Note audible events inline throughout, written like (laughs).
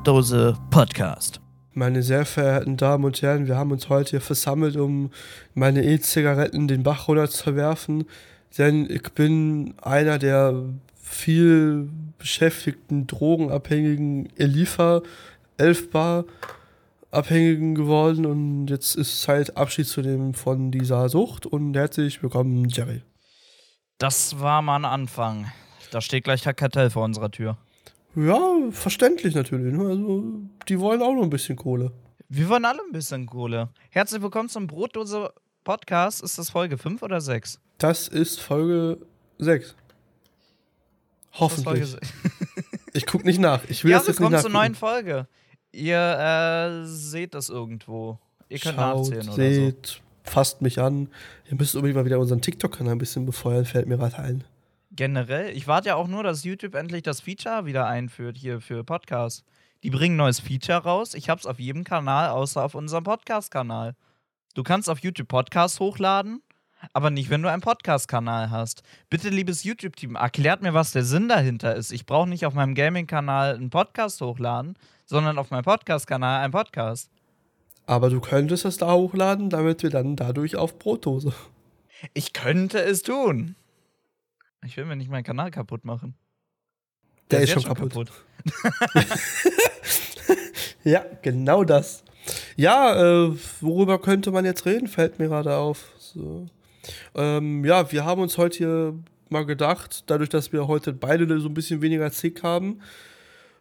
Brotdose Podcast. Meine sehr verehrten Damen und Herren, wir haben uns heute hier versammelt, um meine E-Zigaretten den Bach runter zu werfen, denn ich bin einer der viel beschäftigten drogenabhängigen Elifa, Elfbar Abhängigen geworden und jetzt ist Zeit Abschied zu nehmen von dieser Sucht und herzlich willkommen Jerry. Das war mal ein Anfang. Da steht gleich der Kartell vor unserer Tür. Ja, verständlich natürlich. Ne? Also, die wollen auch noch ein bisschen Kohle. Wir wollen alle ein bisschen Kohle. Herzlich willkommen zum Brotdose Podcast. Ist das Folge 5 oder 6? Das ist Folge 6. Hoffentlich. Folge ich gucke nicht nach. Ich will ja, das jetzt nicht nachgucken. zur neuen Folge. Ihr äh, seht das irgendwo. Ihr könnt Schaut, nachzählen oder seht, so. fasst mich an. Ihr müsst unbedingt mal wieder unseren TikTok-Kanal ein bisschen befeuern, fällt mir gerade ein generell, ich warte ja auch nur, dass YouTube endlich das Feature wieder einführt hier für Podcasts. Die bringen ein neues Feature raus. Ich hab's auf jedem Kanal, außer auf unserem Podcast-Kanal. Du kannst auf YouTube Podcasts hochladen, aber nicht, wenn du einen Podcast-Kanal hast. Bitte, liebes YouTube-Team, erklärt mir, was der Sinn dahinter ist. Ich brauche nicht auf meinem Gaming-Kanal einen Podcast hochladen, sondern auf meinem Podcast-Kanal einen Podcast. Aber du könntest es da hochladen, damit wir dann dadurch auf Brotdose. Ich könnte es tun. Ich will mir nicht meinen Kanal kaputt machen. Der, Der ist, ist schon kaputt. kaputt. (laughs) ja, genau das. Ja, äh, worüber könnte man jetzt reden, fällt mir gerade auf. So. Ähm, ja, wir haben uns heute hier mal gedacht, dadurch, dass wir heute beide so ein bisschen weniger Zick haben,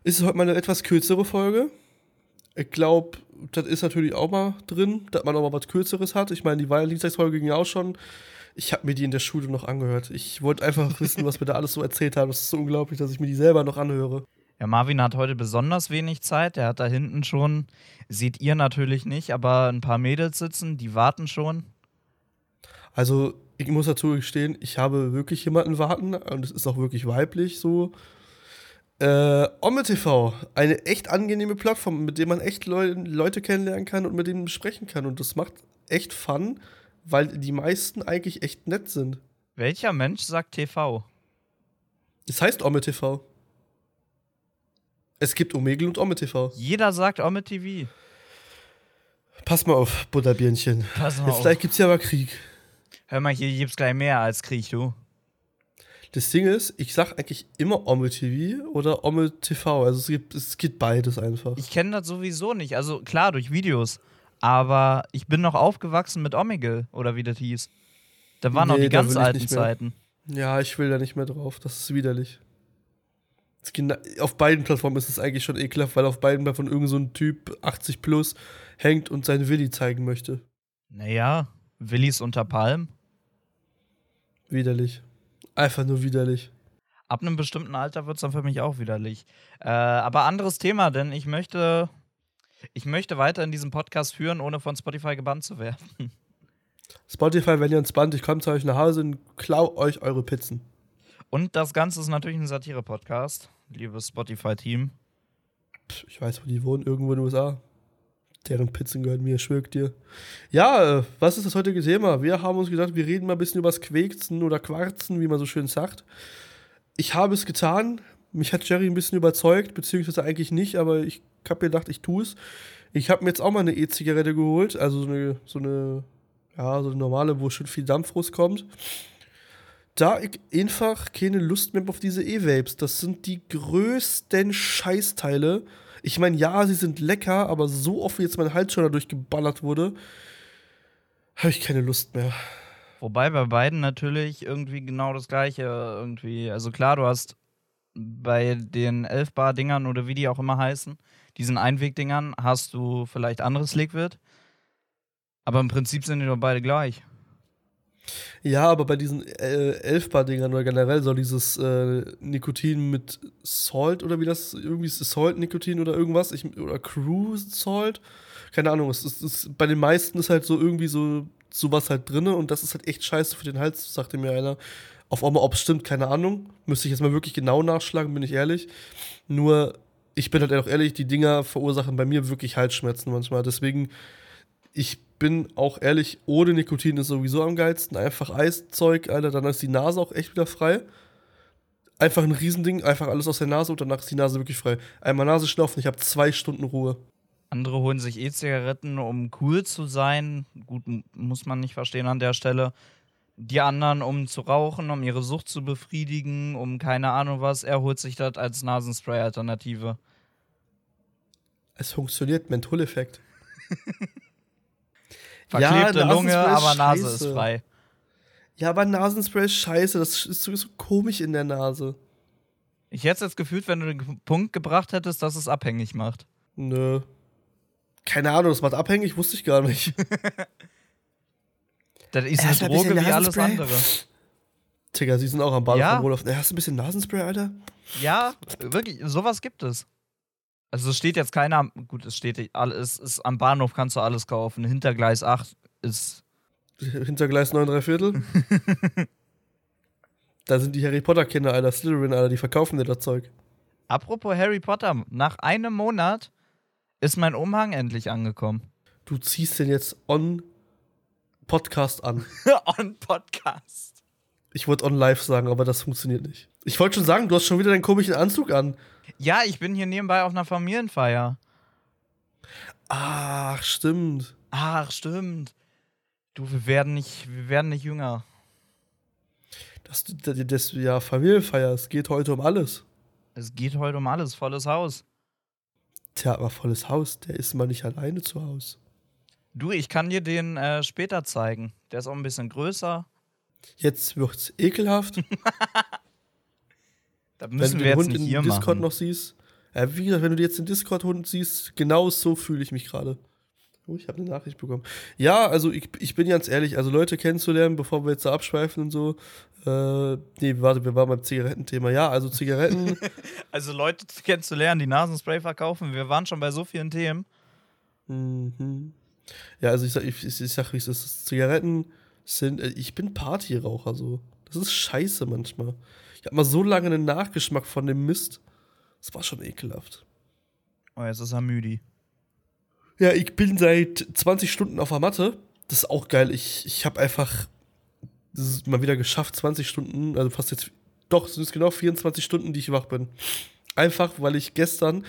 ist es heute mal eine etwas kürzere Folge. Ich glaube, das ist natürlich auch mal drin, dass man auch mal was Kürzeres hat. Ich meine, die Dienstagsfolge ging ja auch schon ich habe mir die in der Schule noch angehört. Ich wollte einfach (laughs) wissen, was wir da alles so erzählt haben. Das ist so unglaublich, dass ich mir die selber noch anhöre. Ja, Marvin hat heute besonders wenig Zeit. Er hat da hinten schon, seht ihr natürlich nicht, aber ein paar Mädels sitzen, die warten schon. Also, ich muss dazu gestehen, ich habe wirklich jemanden warten und es ist auch wirklich weiblich so. Äh, Omme TV, eine echt angenehme Plattform, mit der man echt Leu Leute kennenlernen kann und mit denen sprechen kann. Und das macht echt Fun weil die meisten eigentlich echt nett sind. Welcher Mensch sagt TV? Es heißt Ome TV. Es gibt Omegel und Ome TV. Jeder sagt Ome TV. Pass mal auf, Butterbirnchen. Pass mal Jetzt auf. gleich gibt's ja aber Krieg. Hör mal, hier gibt's gleich mehr als Krieg, du. Das Ding ist, ich sag eigentlich immer Omme TV oder Omme TV. Also es gibt, es gibt beides einfach. Ich kenne das sowieso nicht. Also klar, durch Videos. Aber ich bin noch aufgewachsen mit Omegle, oder wie das hieß. Da waren nee, noch die ganz alten Zeiten. Ja, ich will da nicht mehr drauf. Das ist widerlich. auf beiden Plattformen ist es eigentlich schon ekelhaft, weil auf beiden Plattformen irgend so ein Typ 80 plus hängt und seinen Willi zeigen möchte. Naja, Willis unter Palm. Widerlich. Einfach nur widerlich. Ab einem bestimmten Alter wird es dann für mich auch widerlich. Äh, aber anderes Thema, denn ich möchte ich möchte weiter in diesem Podcast führen, ohne von Spotify gebannt zu werden. Spotify, wenn ihr uns bannt, ich komme zu euch nach Hause und klau euch eure Pizzen. Und das Ganze ist natürlich ein Satire-Podcast, liebes Spotify-Team. Ich weiß, wo die wohnen, irgendwo in den USA. Deren Pizzen gehören mir, schwirkt dir. Ja, äh, was ist das heutige Thema? Wir haben uns gedacht, wir reden mal ein bisschen über das Quäkzen oder Quarzen, wie man so schön sagt. Ich habe es getan. Mich hat Jerry ein bisschen überzeugt, beziehungsweise eigentlich nicht, aber ich habe gedacht, ich tue es. Ich habe mir jetzt auch mal eine E-Zigarette geholt, also so eine, so eine, ja, so eine normale, wo schon viel Dampf rauskommt. Da ich einfach keine Lust mehr auf diese E-Vapes. Das sind die größten Scheißteile. Ich meine, ja, sie sind lecker, aber so oft wie jetzt mein Hals schon dadurch geballert wurde, habe ich keine Lust mehr. Wobei bei beiden natürlich irgendwie genau das gleiche irgendwie. Also klar, du hast bei den 11 Bar Dingern oder wie die auch immer heißen, diesen Einwegdingern hast du vielleicht anderes Liquid. Aber im Prinzip sind die doch beide gleich. Ja, aber bei diesen äh, Elfbar-Dingern oder generell so dieses äh, Nikotin mit Salt oder wie das irgendwie ist, Salt-Nikotin oder irgendwas, ich, oder Cruise Salt, keine Ahnung, es ist, es, bei den meisten ist halt so irgendwie so sowas halt drinne und das ist halt echt scheiße für den Hals, sagte mir einer. Auf einmal, ob es stimmt, keine Ahnung. Müsste ich jetzt mal wirklich genau nachschlagen, bin ich ehrlich. Nur ich bin halt auch ehrlich, die Dinger verursachen bei mir wirklich Halsschmerzen manchmal. Deswegen, ich bin auch ehrlich, ohne Nikotin ist sowieso am geilsten. Einfach Eiszeug, Alter, dann ist die Nase auch echt wieder frei. Einfach ein Riesending, einfach alles aus der Nase und danach ist die Nase wirklich frei. Einmal Nase schnaufen, ich habe zwei Stunden Ruhe. Andere holen sich E-Zigaretten, um cool zu sein. Gut, muss man nicht verstehen an der Stelle. Die anderen, um zu rauchen, um ihre Sucht zu befriedigen, um keine Ahnung was. Er holt sich das als Nasenspray-Alternative. Es funktioniert, Mentholeffekt. (laughs) Verklebte Ja, Lunge, aber Nase scheiße. ist frei. Ja, aber Nasenspray ist scheiße, das ist so, so komisch in der Nase. Ich hätte es jetzt gefühlt, wenn du den Punkt gebracht hättest, dass es abhängig macht. Nö. Keine Ahnung, das macht abhängig, wusste ich gar nicht. (laughs) Das ist eine ein bisschen Droge wie alles andere. Digga, sie sind auch am Bahnhof Ja? am Rohloff. Hast du ein bisschen Nasenspray, Alter? Ja, wirklich, sowas gibt es. Also es steht jetzt keiner, am- gut, es steht alles, ist am Bahnhof kannst du alles kaufen. Hintergleis 8 ist (laughs) Hintergleis 9 3 Viertel. (laughs) da sind die Harry Potter Kinder, Alter, Slytherin, Alter, die verkaufen dir das Zeug. Apropos Harry Potter, nach einem Monat ist mein Umhang endlich angekommen. Du ziehst den jetzt on Podcast an. (laughs) On Podcast. Ich wollte on live sagen, aber das funktioniert nicht. Ich wollte schon sagen, du hast schon wieder deinen komischen Anzug an. Ja, ich bin hier nebenbei auf einer Familienfeier. Ach, stimmt. Ach, stimmt. Du, wir werden nicht, wir werden nicht jünger. Das, das, das ja, Familienfeier, es geht heute um alles. Es geht heute um alles, volles Haus. Tja, aber volles Haus, der ist mal nicht alleine zu Hause. Du, ich kann dir den äh, später zeigen. Der ist auch ein bisschen größer. Jetzt wird's ekelhaft. (laughs) Da wenn müssen du wir den jetzt Hund nicht in hier Discord machen. noch siehst. Ja, wie gesagt, wenn du jetzt den Discord-Hund siehst, genau so fühle ich mich gerade. Oh, ich habe eine Nachricht bekommen. Ja, also ich, ich bin ganz ehrlich, also Leute kennenzulernen, bevor wir jetzt da abschweifen und so. Äh, nee, warte, wir waren beim Zigarettenthema. Ja, also Zigaretten. (laughs) Also Leute kennenzulernen, die Nasenspray verkaufen. Wir waren schon bei so vielen Themen. mhm. Ja, also ich sag, ich, ich sag, wie es ist. Zigaretten sind, äh, ich bin Partyraucher so. Das ist scheiße manchmal. Ich habe mal so lange einen Nachgeschmack von dem Mist. Das war schon ekelhaft. Oh, jetzt ist er müde. Ja, ich bin seit 20 Stunden auf der Matte. Das ist auch geil. Ich, ich habe einfach das ist mal wieder geschafft, 20 Stunden, also fast jetzt, doch, es sind es genau 24 Stunden, die ich wach bin. Einfach, weil ich gestern,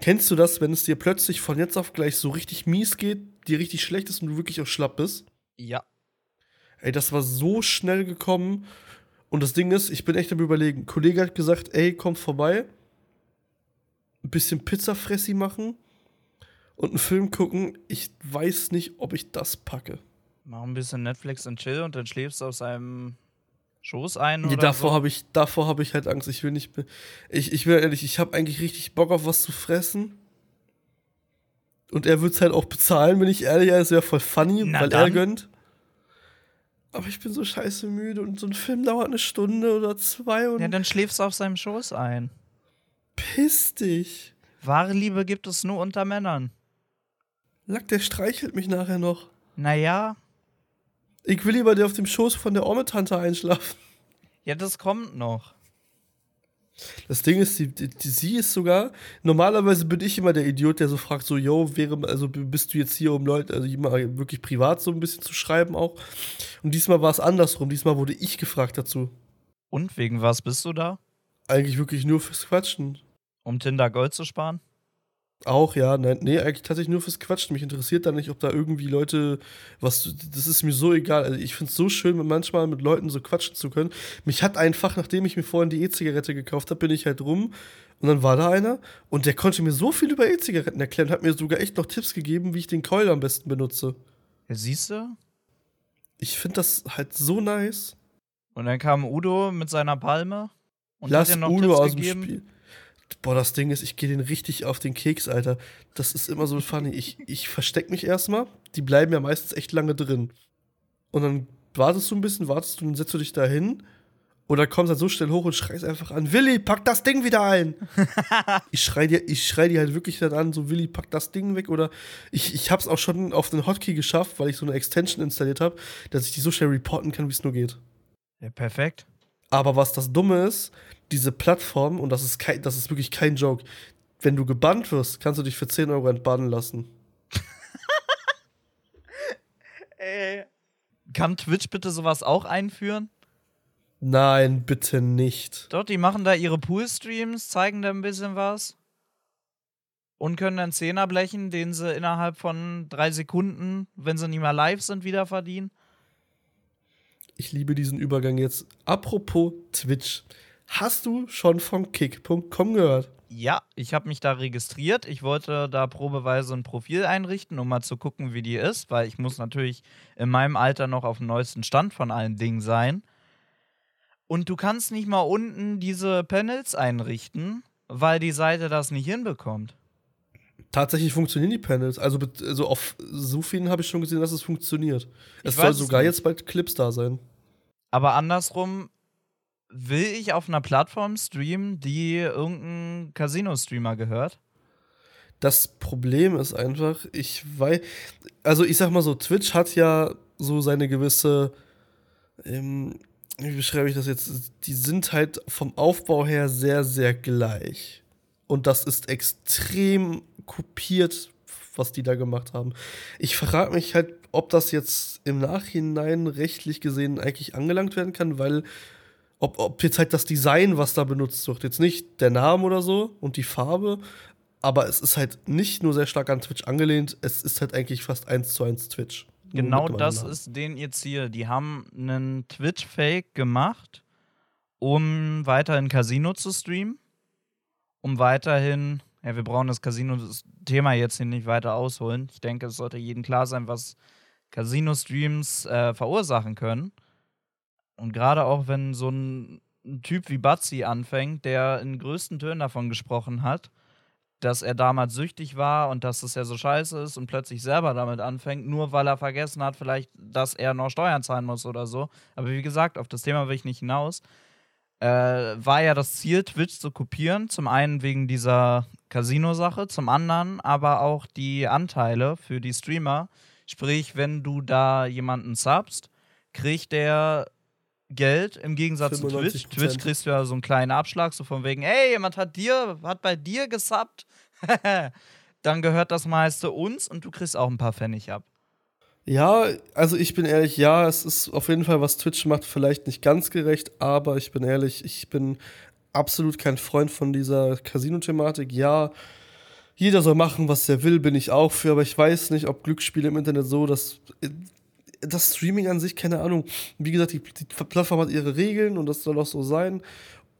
kennst du das, wenn es dir plötzlich von jetzt auf gleich so richtig mies geht, dir richtig schlecht ist und du wirklich auch schlapp bist? Ja. Ey, das war so schnell gekommen. Und das Ding ist, ich bin echt am überlegen. Ein Kollege hat gesagt, ey, komm vorbei. Ein bisschen Pizzafressi machen und einen Film gucken. Ich weiß nicht, ob ich das packe. Mach ein bisschen Netflix und chill und dann schläfst du auf seinem Schoß ein Nee, davor so. habe ich, davor habe ich halt Angst. Ich will nicht. Ich, ich will ehrlich, ich habe eigentlich richtig Bock auf was zu fressen. Und er wird es halt auch bezahlen, bin ich ehrlich. Es wäre voll funny, Na weil er dann. gönnt. Aber ich bin so scheiße müde und so ein Film dauert eine Stunde oder zwei und Ja, dann schläfst du auf seinem Schoß ein. piss dich. Wahre Liebe gibt es nur unter Männern. Lack, der streichelt mich nachher noch. Naja, Ich will lieber der auf dem Schoß von der Ormetante einschlafen. ja, das kommt noch. Das Ding ist, die, die, die, sie ist sogar, normalerweise bin ich immer der Idiot, der so fragt, so, yo, wäre, also bist du jetzt hier, um Leute, also immer wirklich privat so ein bisschen zu schreiben auch. Und diesmal war es andersrum, diesmal wurde ich gefragt dazu. Und wegen was bist du da? Eigentlich wirklich nur fürs Quatschen. Um Tinder Gold zu sparen? Auch, ja, nein, nee, eigentlich tatsächlich nur fürs Quatschen. Mich interessiert da nicht, ob da irgendwie Leute, was, das ist mir so egal. Also ich finde es so schön, manchmal mit Leuten so quatschen zu können. Mich hat einfach, nachdem ich mir vorhin die E-Zigarette gekauft habe, bin ich halt rum und dann war da einer und der konnte mir so viel über E-Zigaretten erklären, hat mir sogar echt noch Tipps gegeben, wie ich den Coil am besten benutze. Ja, siehst du? Ich finde das halt so nice. Und dann kam Udo mit seiner Palme und Lass hat dir noch Udo Tipps aus dem gegeben. Spiel. Boah, das Ding ist, ich gehe den richtig auf den Keks, Alter. Das ist immer so funny. Ich, ich versteck mich erstmal. Die bleiben ja meistens echt lange drin. Und dann wartest du ein bisschen, wartest du, dann setzt du dich da hin. Oder kommst halt so schnell hoch und schreist einfach an, Willi, pack das Ding wieder ein. (laughs) ich schrei dir, ich schrei dir halt wirklich dann an, so Willi, pack das Ding weg. Oder ich, ich hab's auch schon auf den Hotkey geschafft, weil ich so eine Extension installiert habe, dass ich die so schnell reporten kann, wie es nur geht. Ja, perfekt. Aber was das Dumme ist, diese Plattform, und das ist, kein, das ist wirklich kein Joke, wenn du gebannt wirst, kannst du dich für 10 Euro entbannen lassen. (laughs) Ey. Kann Twitch bitte sowas auch einführen? Nein, bitte nicht. Doch, die machen da ihre Pool-Streams, zeigen da ein bisschen was. Und können dann Zehner blechen, den sie innerhalb von drei Sekunden, wenn sie nicht mehr live sind, wieder verdienen. Ich liebe diesen Übergang jetzt. Apropos Twitch. Hast du schon von kick.com gehört? Ja, ich habe mich da registriert. Ich wollte da probeweise ein Profil einrichten, um mal zu gucken, wie die ist, weil ich muss natürlich in meinem Alter noch auf dem neuesten Stand von allen Dingen sein. Und du kannst nicht mal unten diese Panels einrichten, weil die Seite das nicht hinbekommt. Tatsächlich funktionieren die Panels. Also, also auf so vielen habe ich schon gesehen, dass es funktioniert. Ich es soll sogar nicht. jetzt bald Clips da sein. Aber andersrum will ich auf einer Plattform streamen, die irgendein Casino-Streamer gehört. Das Problem ist einfach, ich weiß, also ich sag mal so, Twitch hat ja so seine gewisse, ähm, wie beschreibe ich das jetzt? Die sind halt vom Aufbau her sehr, sehr gleich. Und das ist extrem kopiert, was die da gemacht haben. Ich frage mich halt, ob das jetzt im Nachhinein rechtlich gesehen eigentlich angelangt werden kann, weil ob, ob jetzt halt das Design, was da benutzt wird, jetzt nicht der Name oder so und die Farbe, aber es ist halt nicht nur sehr stark an Twitch angelehnt, es ist halt eigentlich fast eins zu eins Twitch. Genau das ist denen ihr Ziel. Die haben einen Twitch-Fake gemacht, um weiterhin Casino zu streamen, um weiterhin, ja, wir brauchen das Casino-Thema jetzt hier nicht weiter ausholen. Ich denke, es sollte jedem klar sein, was Casino-Streams äh, verursachen können. Und gerade auch, wenn so ein, ein Typ wie Batzi anfängt, der in größten Tönen davon gesprochen hat, dass er damals süchtig war und dass es ja so scheiße ist und plötzlich selber damit anfängt, nur weil er vergessen hat, vielleicht, dass er noch Steuern zahlen muss oder so. Aber wie gesagt, auf das Thema will ich nicht hinaus. Äh, war ja das Ziel, Twitch zu kopieren. Zum einen wegen dieser Casino-Sache, zum anderen aber auch die Anteile für die Streamer. Sprich, wenn du da jemanden subst, kriegt der Geld im Gegensatz zu Twitch. 95%. Twitch kriegst du ja so einen kleinen Abschlag, so von wegen, ey, jemand hat dir, hat bei dir gesubbt. (laughs) Dann gehört das meiste uns und du kriegst auch ein paar Pfennig ab. Ja, also ich bin ehrlich, ja, es ist auf jeden Fall, was Twitch macht, vielleicht nicht ganz gerecht, aber ich bin ehrlich, ich bin absolut kein Freund von dieser Casino-Thematik. Ja, jeder soll machen, was er will, bin ich auch für, aber ich weiß nicht, ob Glücksspiele im Internet so, dass das Streaming an sich, keine Ahnung. Wie gesagt, die, die Plattform hat ihre Regeln und das soll auch so sein.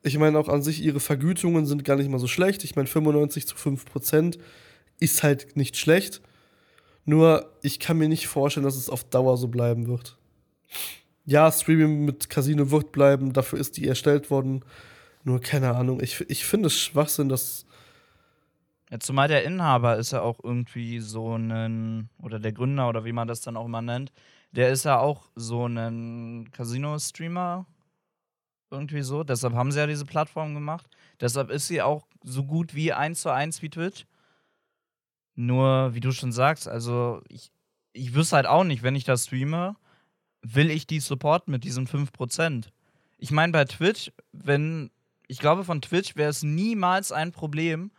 Ich meine auch an sich, ihre Vergütungen sind gar nicht mal so schlecht. Ich meine, 95 zu 5 Prozent ist halt nicht schlecht. Nur, ich kann mir nicht vorstellen, dass es auf Dauer so bleiben wird. Ja, Streaming mit Casino wird bleiben, dafür ist die erstellt worden. Nur, keine Ahnung, ich, ich finde es Schwachsinn, dass. Ja, zumal der Inhaber ist ja auch irgendwie so ein, oder der Gründer oder wie man das dann auch immer nennt, der ist ja auch so ein Casino-Streamer. Irgendwie so. Deshalb haben sie ja diese Plattform gemacht. Deshalb ist sie auch so gut wie eins zu eins wie Twitch. Nur, wie du schon sagst, also ich, ich wüsste halt auch nicht, wenn ich das streame, will ich die supporten mit diesen 5%. Ich meine, bei Twitch, wenn, ich glaube, von Twitch wäre es niemals ein Problem,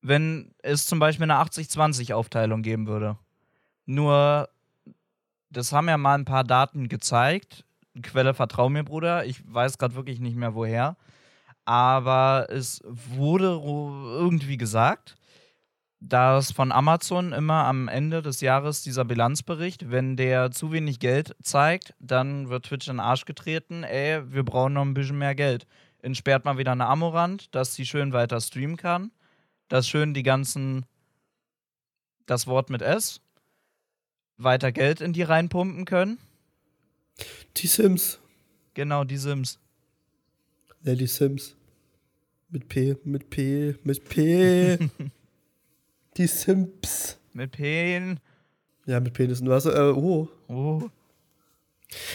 wenn es zum Beispiel eine 80-20-Aufteilung geben würde. Nur, das haben ja mal ein paar Daten gezeigt. Quelle vertrau mir, Bruder. Ich weiß gerade wirklich nicht mehr woher. Aber es wurde irgendwie gesagt, dass von Amazon immer am Ende des Jahres dieser Bilanzbericht, wenn der zu wenig Geld zeigt, dann wird Twitch in den Arsch getreten. Ey, wir brauchen noch ein bisschen mehr Geld. Entsperrt mal wieder eine Amorant, dass sie schön weiter streamen kann. Dass schön die ganzen, das Wort mit S, weiter Geld in die reinpumpen können. Die Sims. Genau, die Sims. Ja, die Sims. Mit P, mit P, mit P. (laughs) die Sims. Mit Pen. Ja, mit Penis und Wasser. Äh, oh. Oh.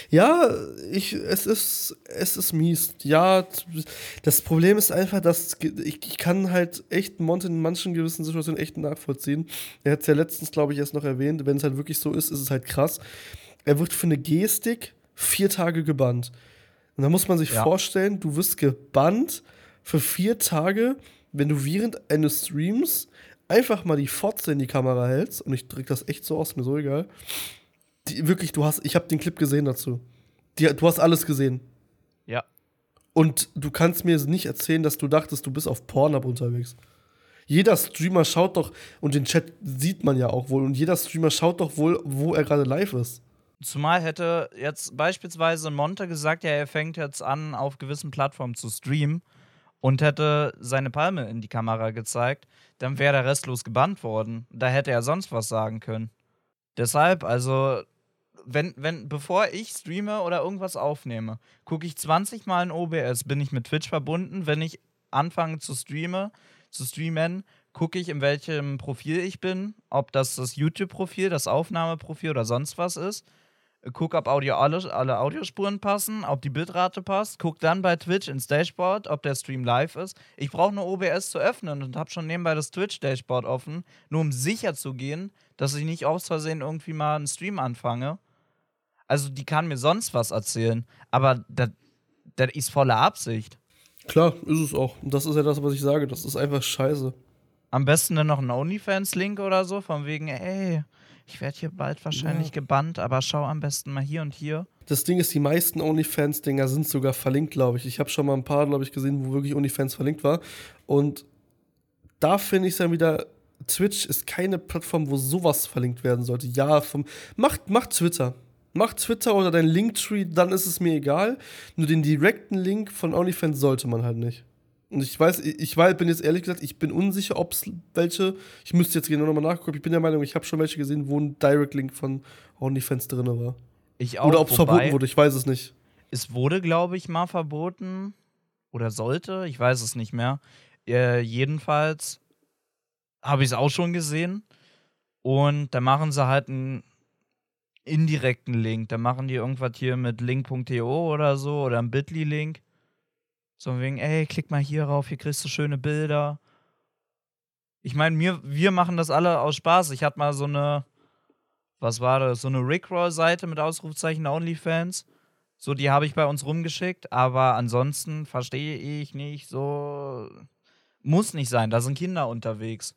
Ja, ich, es ist, es ist mies. Ja, das Problem ist einfach, dass ich, ich kann halt echt Mont in manchen gewissen Situationen echt nachvollziehen. Er hat es ja letztens, glaube ich, erst noch erwähnt. Wenn es halt wirklich so ist, ist es halt krass. Er wird für eine Gestik vier Tage gebannt. Und da muss man sich Ja. vorstellen, du wirst gebannt für vier Tage, wenn du während eines Streams einfach mal die Fotze in die Kamera hältst. Und ich drück das echt so aus, mir so egal. Die, wirklich, du hast, ich habe den Clip gesehen dazu. Die, du hast alles gesehen. Ja. Und du kannst mir nicht erzählen, dass du dachtest, du bist auf Pornhub unterwegs. Jeder Streamer schaut doch, und den Chat sieht man ja auch wohl, und jeder Streamer schaut doch wohl, wo er gerade live ist. Zumal hätte jetzt beispielsweise Monte gesagt, ja, er fängt jetzt an, auf gewissen Plattformen zu streamen und hätte seine Palme in die Kamera gezeigt, dann wäre der restlos gebannt worden. Da hätte er sonst was sagen können. Deshalb, also, wenn, wenn, bevor ich streame oder irgendwas aufnehme, gucke ich 20 Mal in OBS, bin ich mit Twitch verbunden. Wenn ich anfange zu streamen, zu streamen, gucke ich, in welchem Profil ich bin, ob das das YouTube-Profil, das Aufnahmeprofil oder sonst was ist guck, ob Audio alle, alle Audiospuren passen, ob die Bitrate passt, guck dann bei Twitch ins Dashboard, ob der Stream live ist. Ich brauche nur OBS zu öffnen und habe schon nebenbei das Twitch-Dashboard offen, nur um sicher zu gehen, dass ich nicht aus Versehen irgendwie mal einen Stream anfange. Also die kann mir sonst was erzählen, aber das ist voller Absicht. Klar, ist es auch. Und das ist ja das, was ich sage. Das ist einfach scheiße. Am besten dann noch ein OnlyFans-Link oder so, von wegen, ey, ich werde hier bald wahrscheinlich ja. gebannt, aber schau am besten mal hier und hier. Das Ding ist, die meisten OnlyFans-Dinger sind sogar verlinkt, glaube ich. Ich habe schon mal ein paar, glaube ich, gesehen, wo wirklich OnlyFans verlinkt war. Und da finde ich es dann wieder, Twitch ist keine Plattform, wo sowas verlinkt werden sollte. Ja, vom, macht, macht Twitter. Macht Twitter oder dein Linktree, dann ist es mir egal. Nur den direkten Link von OnlyFans sollte man halt nicht. Und ich weiß, ich war, bin jetzt ehrlich gesagt, ich bin unsicher, ob es welche, ich müsste jetzt genau nochmal nachgucken, ich bin der Meinung, ich habe schon welche gesehen, wo ein Direct Link von OnlyFans drin war. Ich auch. Oder ob es verboten wurde, ich weiß es nicht. Es wurde, glaube ich, mal verboten. Oder sollte, ich weiß es nicht mehr. Äh, jedenfalls habe ich es auch schon gesehen. Und da machen sie halt einen indirekten Link. Da machen die irgendwas hier mit link.to oder so oder ein Bitly-Link. So wegen, ey, klick mal hier rauf, hier kriegst du schöne Bilder. Ich meine, wir, wir machen das alle aus Spaß. Ich hatte mal so eine, was war das, so eine Rickroll-Seite mit Ausrufzeichen OnlyFans. So, die habe ich bei uns rumgeschickt, aber ansonsten verstehe ich nicht so. Muss nicht sein, da sind Kinder unterwegs.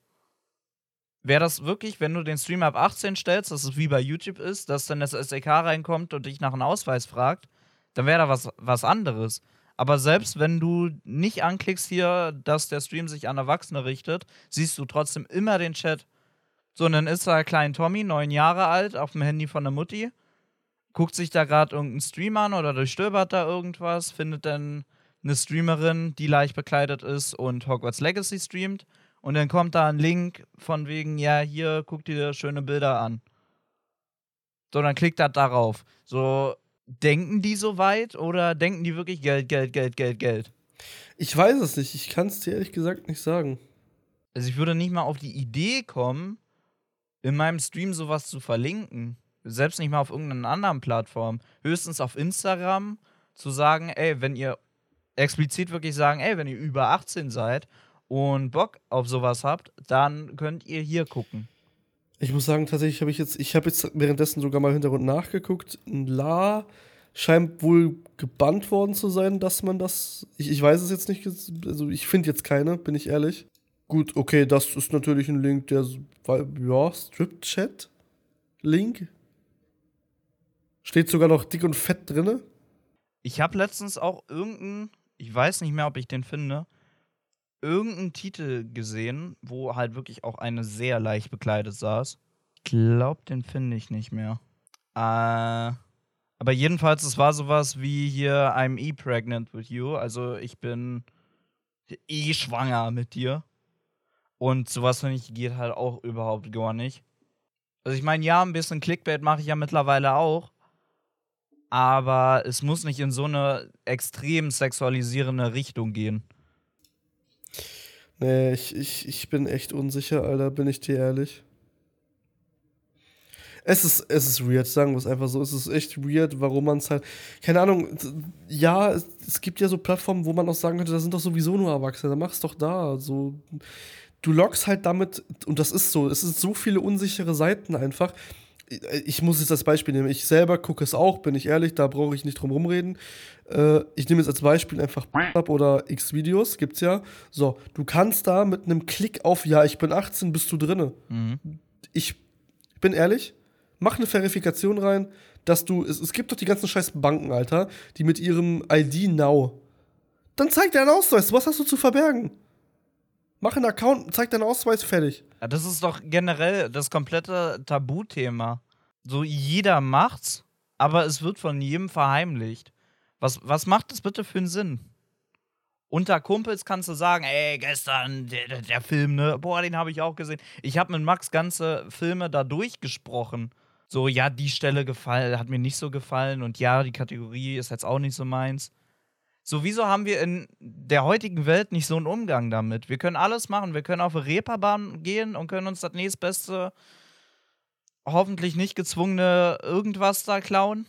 Wäre das wirklich, wenn du den Stream ab 18 stellst, dass es wie bei YouTube ist, dass dann das SDK reinkommt und dich nach einem Ausweis fragt, dann wäre da was, was anderes. Aber selbst wenn du nicht anklickst hier, dass der Stream sich an Erwachsene richtet, siehst du trotzdem immer den Chat. So, und dann ist da klein Tommy, neun Jahre alt, auf dem Handy von der Mutti, guckt sich da gerade irgendeinen Stream an oder durchstöbert da irgendwas, findet dann eine Streamerin, die leicht bekleidet ist und Hogwarts Legacy streamt. Und dann kommt da ein Link von wegen, ja, hier, guck dir schöne Bilder an. So, dann klickt er darauf. So, denken die so weit oder denken die wirklich Geld, Geld, Geld, Geld, Geld? Ich weiß es nicht. Ich kann es dir ehrlich gesagt nicht sagen. Also ich würde nicht mal auf die Idee kommen, in meinem Stream sowas zu verlinken. Selbst nicht mal auf irgendeiner anderen Plattform. Höchstens auf Instagram zu sagen, ey, wenn ihr explizit wirklich sagen, ey, wenn ihr über 18 seid und Bock auf sowas habt, dann könnt ihr hier gucken. Ich muss sagen, tatsächlich habe ich jetzt, ich habe jetzt währenddessen sogar mal im Hintergrund nachgeguckt. La scheint wohl gebannt worden zu sein, dass man das. Ich, ich weiß es jetzt nicht, also ich finde jetzt keine, bin ich ehrlich. Gut, okay, das ist natürlich ein Link, der. Ja, Strip-Chat-Link. Steht sogar noch dick und fett drinne. Ich habe letztens auch irgendeinen, ich weiß nicht mehr, ob ich den finde, irgendeinen Titel gesehen, wo halt wirklich auch eine sehr leicht bekleidet saß. Ich glaube, den finde ich nicht mehr. Äh, aber jedenfalls, es war sowas wie hier I'm e pregnant with you. Also ich bin eh schwanger mit dir. Und sowas finde ich geht halt auch überhaupt gar nicht. Also ich meine, ja, ein bisschen Clickbait mache ich ja mittlerweile auch. Aber es muss nicht in so eine extrem sexualisierende Richtung gehen. Nee, ich, ich, ich bin echt unsicher, Alter, bin ich dir ehrlich. Es ist, es ist weird, sagen wir es einfach so. Es ist echt weird, warum man es halt. Keine Ahnung, ja, es, es, gibt ja so Plattformen, wo man auch sagen könnte, da sind doch sowieso nur Erwachsene, dann mach's doch da. So, du loggst halt damit, und das ist so, es sind so viele unsichere Seiten einfach ich muss jetzt das Beispiel nehmen. Ich selber gucke es auch, bin ich ehrlich, da brauche ich nicht drum rumreden. Äh, ich nehme jetzt als Beispiel einfach oder X-Videos, gibt's ja. So, du kannst da mit einem Klick auf Ja, ich bin 18, bist du drinne. Mhm. Ich bin ehrlich, mach eine Verifikation rein, dass du, es, es gibt doch die ganzen scheiß Banken, Alter, die mit ihrem ID Now. Dann zeig deinen Ausweis, was hast du zu verbergen? Mach einen Account, zeig deinen Ausweis, fertig. Ja, das ist doch generell das komplette Tabuthema. So, jeder macht's, aber es wird von jedem verheimlicht. Was, was macht das bitte für einen Sinn? Unter Kumpels kannst du sagen, ey, gestern der, der, der Film, ne? Boah, den habe ich auch gesehen. Ich habe mit Max ganze Filme da durchgesprochen. So, ja, die Stelle gefallen, hat mir nicht so gefallen und ja, die Kategorie ist jetzt auch nicht so meins. So, wieso haben wir in der heutigen Welt nicht so einen Umgang damit? Wir können alles machen. Wir können auf eine Reeperbahn gehen und können uns das nächstbeste, hoffentlich nicht gezwungene irgendwas da klauen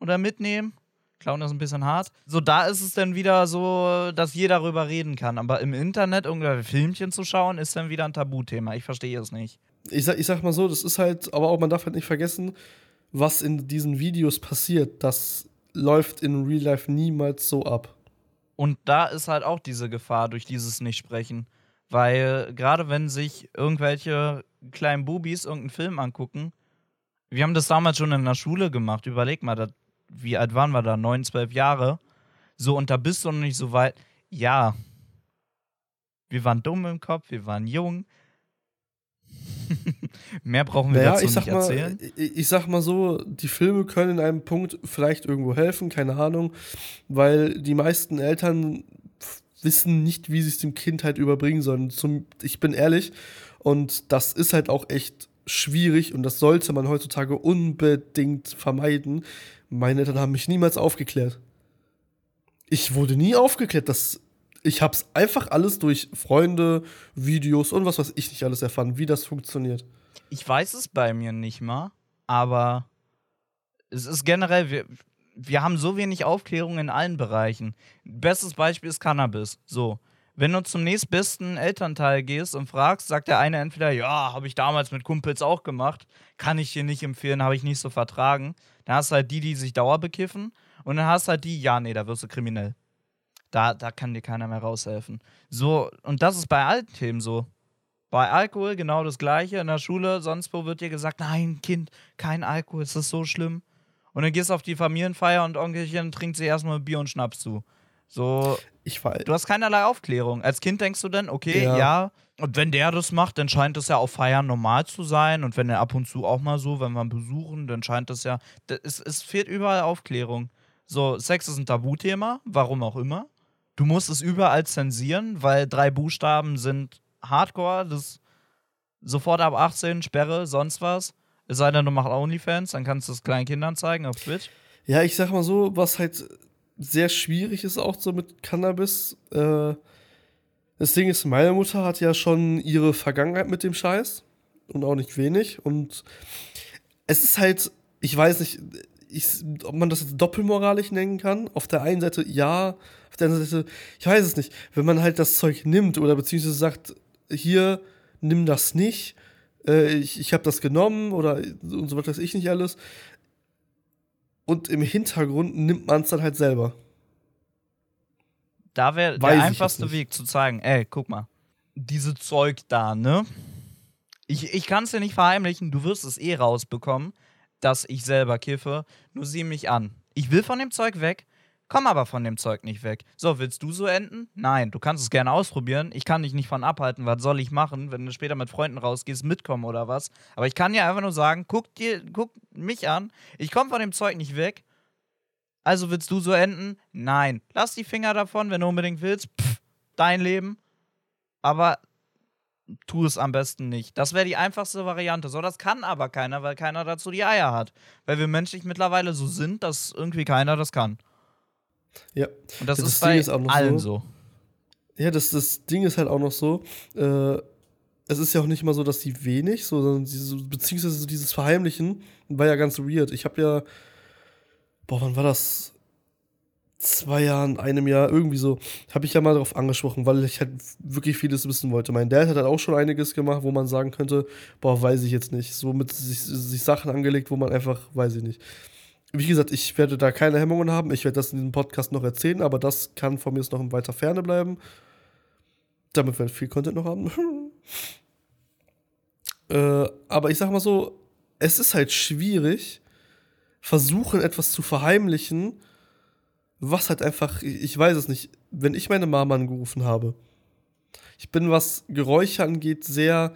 oder mitnehmen. Klauen ist ein bisschen hart. So, da ist es dann wieder so, dass jeder darüber reden kann. Aber im Internet irgendwelche Filmchen zu schauen, ist dann wieder ein Tabuthema. Ich verstehe es nicht. Ich sag, ich sag mal so, das ist halt, aber auch man darf halt nicht vergessen, was in diesen Videos passiert. Das läuft in Real Life niemals so ab. Und da ist halt auch diese Gefahr durch dieses Nicht-Sprechen. Weil gerade wenn sich irgendwelche kleinen Bubis irgendeinen Film angucken, wir haben das damals schon in der Schule gemacht, überleg mal, das, wie alt waren wir da? Neun, zwölf Jahre. So, und da bist du noch nicht so weit. Ja, wir waren dumm im Kopf, wir waren jung. (laughs) Mehr brauchen wir Naja, dazu ich sag, nicht mal, erzählen. ich, ich sag mal so, die Filme können in einem Punkt vielleicht irgendwo helfen, keine Ahnung, weil die meisten Eltern wissen nicht, wie sie es dem Kind halt überbringen sollen. Zum, ich bin ehrlich, und das ist halt auch echt schwierig und das sollte man heutzutage unbedingt vermeiden. Meine Eltern haben mich niemals aufgeklärt. Ich wurde nie aufgeklärt, dass ich hab's einfach alles durch Freunde, Videos und was weiß ich nicht alles erfahren, wie das funktioniert. Ich weiß es bei mir nicht mal, aber es ist generell, wir, wir haben so wenig Aufklärung in allen Bereichen. Bestes Beispiel ist Cannabis. So. Wenn du zum nächstbesten Elternteil gehst und fragst, sagt der eine entweder, ja, habe ich damals mit Kumpels auch gemacht, kann ich dir nicht empfehlen, habe ich nicht so vertragen. Dann hast du halt die, die sich dauerbekiffen und dann hast du halt die, ja, nee, da wirst du kriminell. Da, da kann dir keiner mehr raushelfen. So, und das ist bei allen Themen so. Bei Alkohol genau das Gleiche. In der Schule, sonst wo wird dir gesagt, nein, Kind, kein Alkohol, es ist so schlimm. Und dann gehst du auf die Familienfeier und Onkelchen trinkt sich erstmal Bier und Schnaps zu. So, Ich weiß. du hast keinerlei Aufklärung. Als Kind denkst du dann, okay, ja. Ja. und wenn der das macht, dann scheint es ja auf Feiern normal zu sein. Und wenn er ab und zu auch mal so, wenn wir ihn besuchen, dann scheint es ja. da- Es, es fehlt überall Aufklärung. So, Sex ist ein Tabuthema, warum auch immer. Du musst es überall zensieren, weil drei Buchstaben sind Hardcore, das sofort ab 18, Sperre, sonst was. Es sei denn, du machst OnlyFans, dann kannst du es kleinen Kindern zeigen auf Twitch. Ja, ich sag mal so, was halt sehr schwierig ist auch so mit Cannabis. Äh, das Ding ist, meine Mutter hat ja schon ihre Vergangenheit mit dem Scheiß und auch nicht wenig. Und es ist halt, ich weiß nicht, ich, ob man das jetzt doppelmoralisch nennen kann. Auf der einen Seite ja, auf der anderen Seite, ich weiß es nicht. Wenn man halt das Zeug nimmt oder beziehungsweise sagt, hier, nimm das nicht, äh, ich, ich habe das genommen oder und so was weiß ich nicht alles. Und im Hintergrund nimmt man es dann halt selber. Da wäre der einfachste. Weg zu zeigen, ey, guck mal, diese Zeug da, ne? Ich, ich kann es dir nicht verheimlichen, du wirst es eh rausbekommen, dass ich selber kiffe. Nur sieh mich an. Ich will von dem Zeug weg, komm aber von dem Zeug nicht weg. So, willst du so enden? Nein, du kannst es gerne ausprobieren. Ich kann dich nicht von abhalten, was soll ich machen, wenn du später mit Freunden rausgehst, mitkommen oder was. Aber ich kann dir einfach nur sagen, guck dir, guck mich an, ich komme von dem Zeug nicht weg. Also willst du so enden? Nein. Lass die Finger davon, wenn du unbedingt willst. Pff, dein Leben. Aber tu es am besten nicht. Das wäre die einfachste Variante. So, das kann aber keiner, weil keiner dazu die Eier hat. Weil wir menschlich mittlerweile so sind, dass irgendwie keiner das kann. Ja. Und das, Das ist Ding bei ist auch noch allen so. so. Ja, das, das Ding ist halt auch noch so, äh, es ist ja auch nicht mal so, dass die wenig, so, sondern diese, beziehungsweise dieses Verheimlichen war ja ganz weird. Ich habe ja, boah, wann war das? Zwei Jahren, einem Jahr, irgendwie so, habe ich ja mal darauf angesprochen, weil ich halt wirklich vieles wissen wollte. Mein Dad hat halt auch schon einiges gemacht, wo man sagen könnte, boah, weiß ich jetzt nicht. So mit sich, sich Sachen angelegt, wo man einfach, weiß ich nicht. Wie gesagt, ich werde da keine Hemmungen haben. Ich werde das in diesem Podcast noch erzählen, aber das kann von mir jetzt noch in weiter Ferne bleiben. Damit wir viel Content noch haben. (laughs) äh, aber ich sag mal so, es ist halt schwierig, versuchen, etwas zu verheimlichen, was halt einfach, ich weiß es nicht, wenn ich meine Mama angerufen habe, ich bin, was Geräusche angeht, sehr.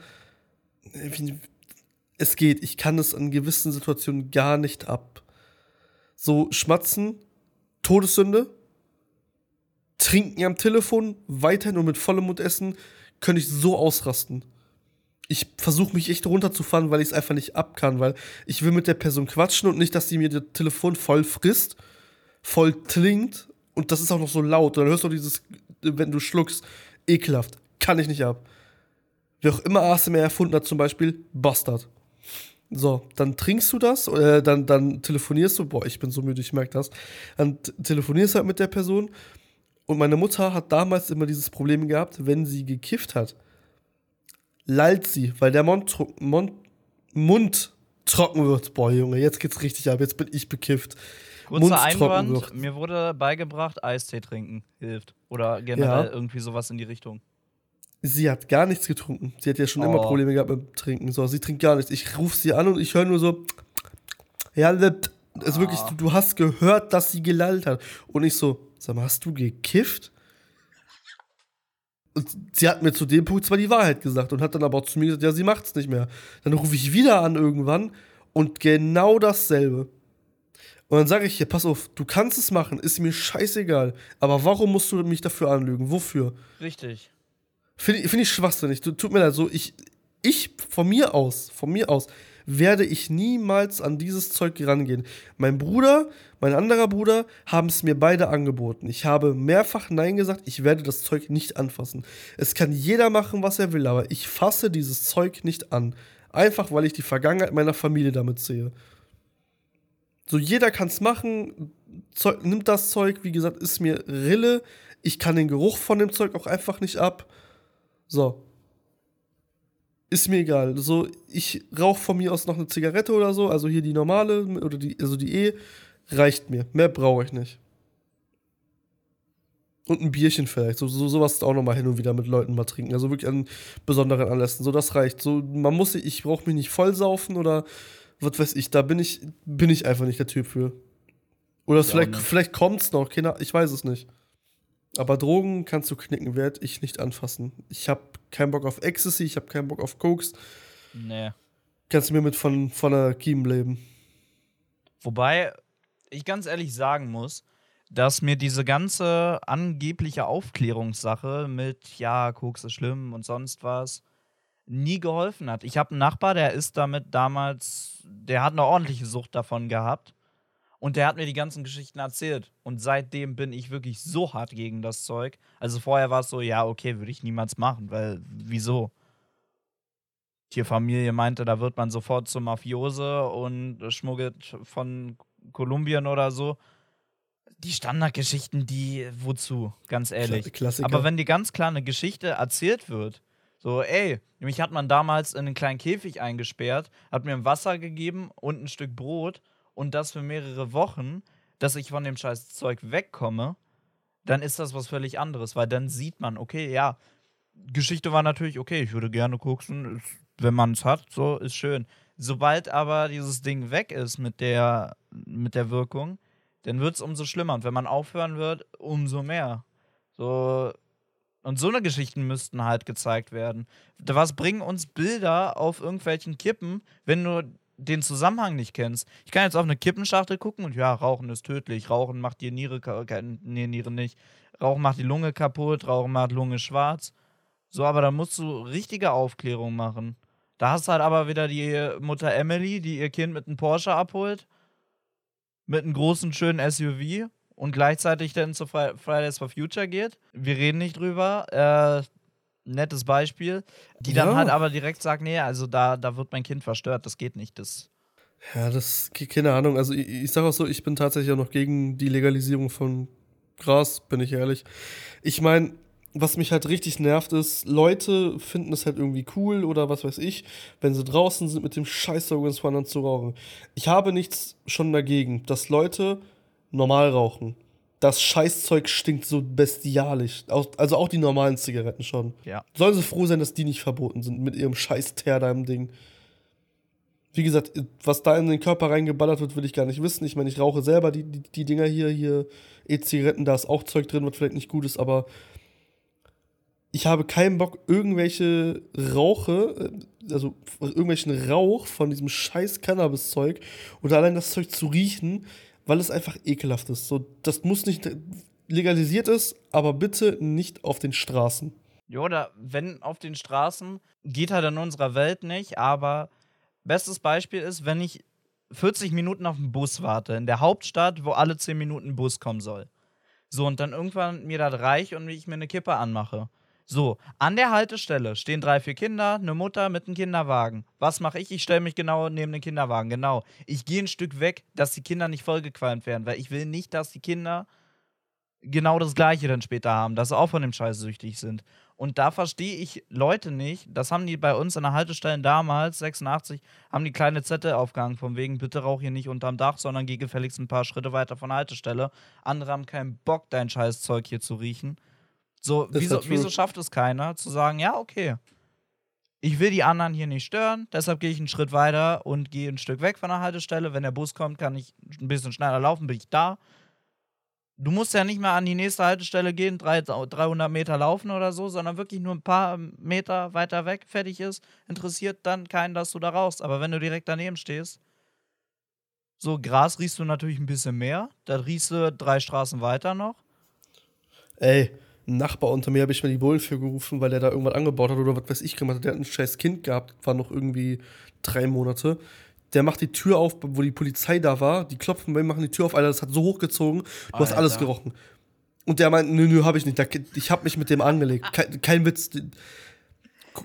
Es geht, ich kann es in gewissen Situationen gar nicht ab. So schmatzen, Todessünde, trinken am Telefon, weiterhin und mit vollem Mund essen, könnte ich so ausrasten. Ich versuche mich echt runterzufahren, weil ich es einfach nicht ab kann, weil ich will mit der Person quatschen und nicht, dass sie mir das Telefon voll frisst, voll klingt und das ist auch noch so laut. Und dann hörst du dieses, wenn du schluckst, ekelhaft. Kann ich nicht ab. Wer auch immer ASMR erfunden hat, zum Beispiel, Bastard. So, dann trinkst du das, äh, dann, dann telefonierst du, boah, ich bin so müde, ich merke das. Dann telefonierst du halt mit der Person. Und meine Mutter hat damals immer dieses Problem gehabt, wenn sie gekifft hat, lallt sie, weil der Mund, Mund, Mund trocken wird. Boah, Junge, jetzt geht's richtig ab, jetzt bin ich bekifft. Kurzer Einwand, mir wurde beigebracht, Eistee trinken hilft. Oder generell ja. irgendwie sowas in die Richtung. Sie hat gar nichts getrunken. Sie hat ja schon oh. immer Probleme gehabt mit dem Trinken. So, sie trinkt gar nichts. Ich rufe sie an und ich höre nur so. Ja, also wirklich, du, du, hast gehört, dass sie gelallt hat. Und ich so, sag mal, hast du gekifft? Und sie hat mir zu dem Punkt zwar die Wahrheit gesagt und hat dann aber auch zu mir gesagt, ja, sie macht's nicht mehr. Dann rufe ich wieder an irgendwann und genau dasselbe. Und dann sage ich hier, pass auf, du kannst es machen, ist mir scheißegal. Aber warum musst du mich dafür anlügen? Wofür? Richtig. Finde find ich schwachsinnig. Tut mir leid, so ich, ich von mir aus, von mir aus, werde ich niemals an dieses Zeug rangehen. Mein Bruder, mein anderer Bruder haben es mir beide angeboten. Ich habe mehrfach Nein gesagt, ich werde das Zeug nicht anfassen. Es kann jeder machen, was er will, aber ich fasse dieses Zeug nicht an. Einfach weil ich die Vergangenheit meiner Familie damit sehe. So, jeder kann es machen, Zeug, nimmt das Zeug, wie gesagt, ist mir Rille. Ich kann den Geruch von dem Zeug auch einfach nicht ab. So. Ist mir egal. So, ich rauche von mir aus noch eine Zigarette oder so, also hier die normale oder die, also die E, reicht mir. Mehr brauche ich nicht. Und ein Bierchen vielleicht. So, so sowas auch nochmal hin und wieder mit Leuten mal trinken. Also wirklich an besonderen Anlässen. So, das reicht. So, man muss, ich brauche mich nicht vollsaufen oder was weiß ich. Da bin ich, bin ich einfach nicht der Typ für. Oder vielleicht, vielleicht kommt's noch. Keine, ich weiß es nicht. Aber Drogen kannst du knicken, werde ich nicht anfassen. Ich habe keinen Bock auf Ecstasy, ich habe keinen Bock auf Kokes. Nee. Kannst du mir mit von, von der Kiem leben. Wobei ich ganz ehrlich sagen muss, dass mir diese ganze angebliche Aufklärungssache mit, ja, Koks ist schlimm und sonst was, nie geholfen hat. Ich habe einen Nachbar, der ist damit damals, der hat eine ordentliche Sucht davon gehabt. Und der hat mir die ganzen Geschichten erzählt. Und seitdem bin ich wirklich so hart gegen das Zeug. Also vorher war es so, ja, okay, würde ich niemals machen, weil wieso? Tierfamilie meinte, da wird man sofort zum Mafiose und schmuggelt von Kolumbien oder so. Die Standardgeschichten, die, wozu, ganz ehrlich. Klassiker. Aber wenn dir ganz klar eine Geschichte erzählt wird, so, ey, mich hat man damals in einen kleinen Käfig eingesperrt, hat mir ein Wasser gegeben und ein Stück Brot und das für mehrere Wochen, dass ich von dem scheiß Zeug wegkomme, dann ist das was völlig anderes, weil dann sieht man, okay, ja, Geschichte war natürlich, okay, ich würde gerne gucken, wenn man es hat, so ist schön. Sobald aber dieses Ding weg ist mit der, mit der Wirkung, dann wird es umso schlimmer. Und wenn man aufhören wird, umso mehr. So. Und so eine Geschichten müssten halt gezeigt werden. Was bringen uns Bilder auf irgendwelchen Kippen, wenn du den Zusammenhang nicht kennst. Ich kann jetzt auf eine Kippenschachtel gucken und ja, Rauchen ist tödlich. Rauchen macht die Niere, nee, Niere nicht. Rauchen macht die Lunge kaputt, Rauchen macht Lunge schwarz. So, aber da musst du richtige Aufklärung machen. Da hast du halt aber wieder die Mutter Emily, die ihr Kind mit einem Porsche abholt. Mit einem großen, schönen SUV und gleichzeitig dann zu Fridays for Future geht. Wir reden nicht drüber. Äh, nettes Beispiel, die dann ja. halt aber direkt sagt, nee, also da, da wird mein Kind verstört, das geht nicht. Das ja, das, keine Ahnung. Also ich, ich sage auch so, ich bin tatsächlich auch noch gegen die Legalisierung von Gras, bin ich ehrlich. Ich meine, was mich halt richtig nervt, ist, Leute finden es halt irgendwie cool oder was weiß ich, wenn sie draußen sind mit dem Scheißsauger ins Wandern zu rauchen. Ich habe nichts schon dagegen, dass Leute normal rauchen das Scheißzeug stinkt so bestialisch. Also auch die normalen Zigaretten schon. Ja. Sollen sie froh sein, dass die nicht verboten sind mit ihrem scheiß Teer da im Ding. Wie gesagt, was da in den Körper reingeballert wird, will ich gar nicht wissen. Ich meine, ich rauche selber die, die, die Dinger hier, hier E-Zigaretten, da ist auch Zeug drin, was vielleicht nicht gut ist, aber ich habe keinen Bock, irgendwelche Rauche, äh, also irgendwelchen Rauch von diesem scheiß Cannabis-Zeug oder allein das Zeug zu riechen, weil es einfach ekelhaft ist. So, das muss nicht legalisiert ist, aber bitte nicht auf den Straßen. Ja, oder wenn auf den Straßen, geht halt in unserer Welt nicht, aber bestes Beispiel ist, wenn ich 40 Minuten auf den Bus warte, in der Hauptstadt, wo alle 10 Minuten ein Bus kommen soll. So, und dann irgendwann mir das reicht und ich mir eine Kippe anmache. So, an der Haltestelle stehen drei, vier Kinder, eine Mutter mit einem Kinderwagen. Was mache ich? Ich stelle mich genau neben den Kinderwagen. Genau. Ich gehe ein Stück weg, dass die Kinder nicht vollgequalmt werden, weil ich will nicht, dass die Kinder genau das Gleiche dann später haben, dass sie auch von dem Scheiß süchtig sind. Und da verstehe ich Leute nicht, das haben die bei uns an der Haltestelle damals, 86, haben die kleine Zettel aufgehangen, von wegen, bitte rauch hier nicht unterm Dach, sondern geh gefälligst ein paar Schritte weiter von der Haltestelle. Andere haben keinen Bock, dein Scheißzeug hier zu riechen. So, wieso, wieso schafft es keiner, zu sagen, ja, okay, ich will die anderen hier nicht stören, deshalb gehe ich einen Schritt weiter und gehe ein Stück weg von der Haltestelle. Wenn der Bus kommt, kann ich ein bisschen schneller laufen, bin ich da du musst ja nicht mehr an die nächste Haltestelle gehen, 300 Meter laufen oder so, sondern wirklich nur ein paar Meter weiter weg fertig ist, interessiert dann keinen, dass du da rauchst. Aber wenn du direkt daneben stehst, so Gras riechst du natürlich ein bisschen mehr, da riechst du drei Straßen weiter noch. Ey, ein Nachbar unter mir habe ich mir die Bullen für gerufen, weil der da irgendwas angebaut hat oder was weiß ich gemacht hat. Der hat ein scheiß Kind gehabt, war noch irgendwie drei Monate der macht die Tür auf, wo die Polizei da war. Die klopfen bei ihm, machen die Tür auf, Alter, das hat so hochgezogen. Du Alter. hast alles gerochen. Und der meint, nö, nö, hab ich nicht. Ich hab mich mit dem angelegt. Kein, kein Witz.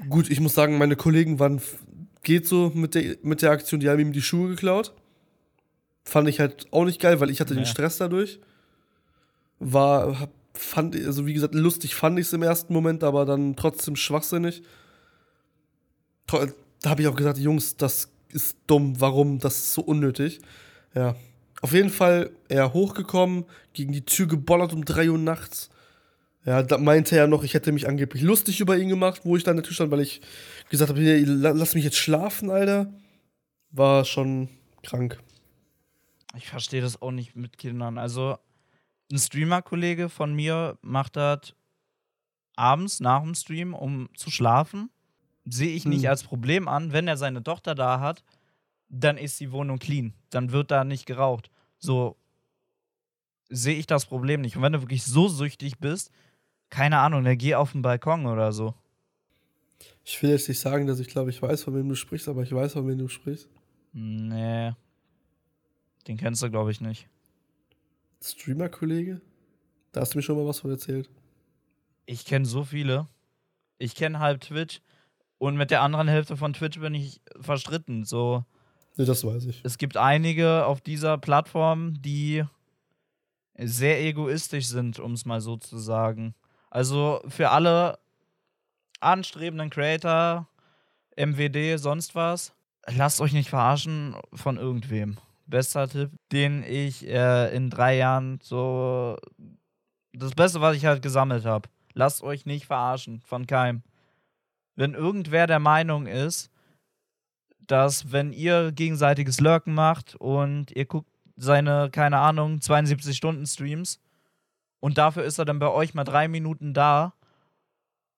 Gut, ich muss sagen, meine Kollegen waren, geht so mit der, mit der Aktion, die haben ihm die Schuhe geklaut. Fand ich halt auch nicht geil, weil ich hatte ja. den Stress dadurch. War, fand, also wie gesagt, lustig fand ich es im ersten Moment, aber dann trotzdem schwachsinnig. Da habe ich auch gesagt, Jungs, das ist dumm, warum, das ist so unnötig. Ja. Auf jeden Fall er hochgekommen, gegen die Tür gebollert um 3 Uhr nachts. Ja, da meinte er noch, ich hätte mich angeblich lustig über ihn gemacht, wo ich dann in der Tür stand, weil ich gesagt habe, lass mich jetzt schlafen, Alter. War schon krank. Ich verstehe das auch nicht mit Kindern. Also, ein Streamer-Kollege von mir macht das abends nach dem Stream, um zu schlafen sehe ich nicht hm. als Problem an. Wenn er seine Tochter da hat, dann ist die Wohnung clean. Dann wird da nicht geraucht. So sehe ich das Problem nicht. Und wenn du wirklich so süchtig bist, keine Ahnung, dann geh auf den Balkon oder so. Ich will jetzt nicht sagen, dass ich glaube, ich weiß, von wem du sprichst, aber ich weiß, von wem du sprichst. Nee. Den kennst du, glaube ich, nicht. Streamer-Kollege? Da hast du mir schon mal was von erzählt. Ich kenne so viele. Ich kenne halb Twitch. Und mit der anderen Hälfte von Twitch bin ich verstritten. So. Nee, das weiß ich. Es gibt einige auf dieser Plattform, die sehr egoistisch sind, um es mal so zu sagen. Also für alle anstrebenden Creator, MWD, sonst was, lasst euch nicht verarschen von irgendwem. Bester Tipp, den ich äh, in drei Jahren so. Das Beste, was ich halt gesammelt habe. Lasst euch nicht verarschen von keinem wenn irgendwer der Meinung ist, dass wenn ihr gegenseitiges Lurken macht und ihr guckt seine, keine Ahnung, 72 Stunden Streams und dafür ist er dann bei euch mal drei Minuten da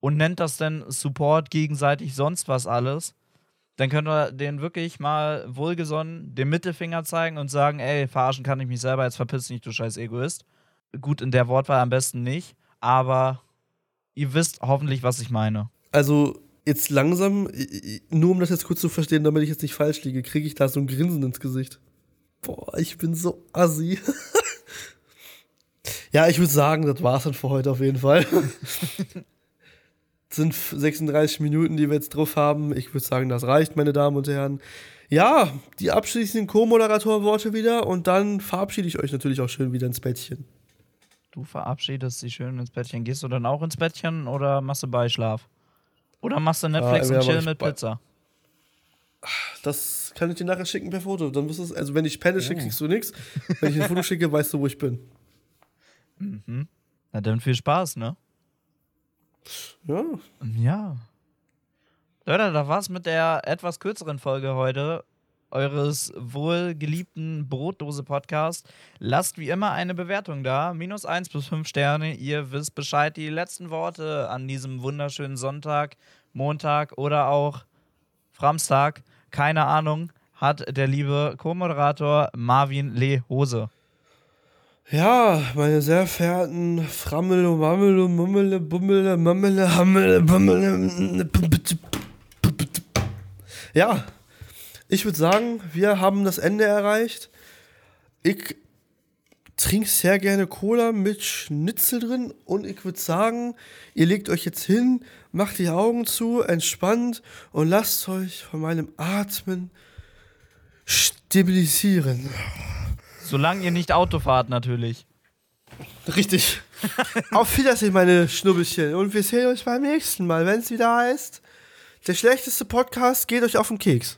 und nennt das dann Support gegenseitig sonst was alles, dann könnt ihr den wirklich mal wohlgesonnen den Mittelfinger zeigen und sagen, ey, verarschen kann ich mich selber, jetzt verpiss dich, du scheiß Egoist. Gut, in der Wortwahl am besten nicht, aber ihr wisst hoffentlich, was ich meine. Also, jetzt langsam, nur um das jetzt kurz zu verstehen, damit ich jetzt nicht falsch liege, kriege ich da so ein Grinsen ins Gesicht. Boah, ich bin so assi. (laughs) ja, ich würde sagen, das war's dann für heute auf jeden Fall. (laughs) sind 36 Minuten, die wir jetzt drauf haben. Ich würde sagen, das reicht, meine Damen und Herren. Ja, die abschließenden Co-Moderator-Worte wieder und dann verabschiede ich euch natürlich auch schön wieder ins Bettchen. Du verabschiedest sie schön ins Bettchen. Gehst du dann auch ins Bettchen oder machst du Beischlaf? Oder machst du Netflix ah, und chill mit Pizza? Das kann ich dir nachher schicken per Foto. Dann wirst also wenn ich Penne schicke, kriegst du nichts. Wenn ich ein Foto schicke, weißt du, wo ich bin. (laughs) Mhm. Na dann viel Spaß, ne? Ja. Ja. Leute, da war's mit der etwas kürzeren Folge heute. eures wohlgeliebten Brotdose-Podcasts. Lasst wie immer eine Bewertung da. Minus 1 bis 5 Sterne. Ihr wisst Bescheid. Die letzten Worte an diesem wunderschönen Sonntag, Montag oder auch Framstag, keine Ahnung, hat der liebe Co-Moderator Marvin Lee Hose. Ja, meine sehr verehrten Frammel, Mammel, Mummel, Bummel, Mammel, Hammel, Bummel. Ja, ich würde sagen, wir haben das Ende erreicht. Ich trinke sehr gerne Cola mit Schnitzel drin und ich würde sagen, ihr legt euch jetzt hin, macht die Augen zu, entspannt und lasst euch von meinem Atmen stabilisieren. Solange ihr nicht Auto fahrt, natürlich. Richtig. (laughs) Auf Wiedersehen, meine Schnubbelchen. Und wir sehen uns beim nächsten Mal, wenn es wieder heißt, der schlechteste Podcast geht euch auf den Keks.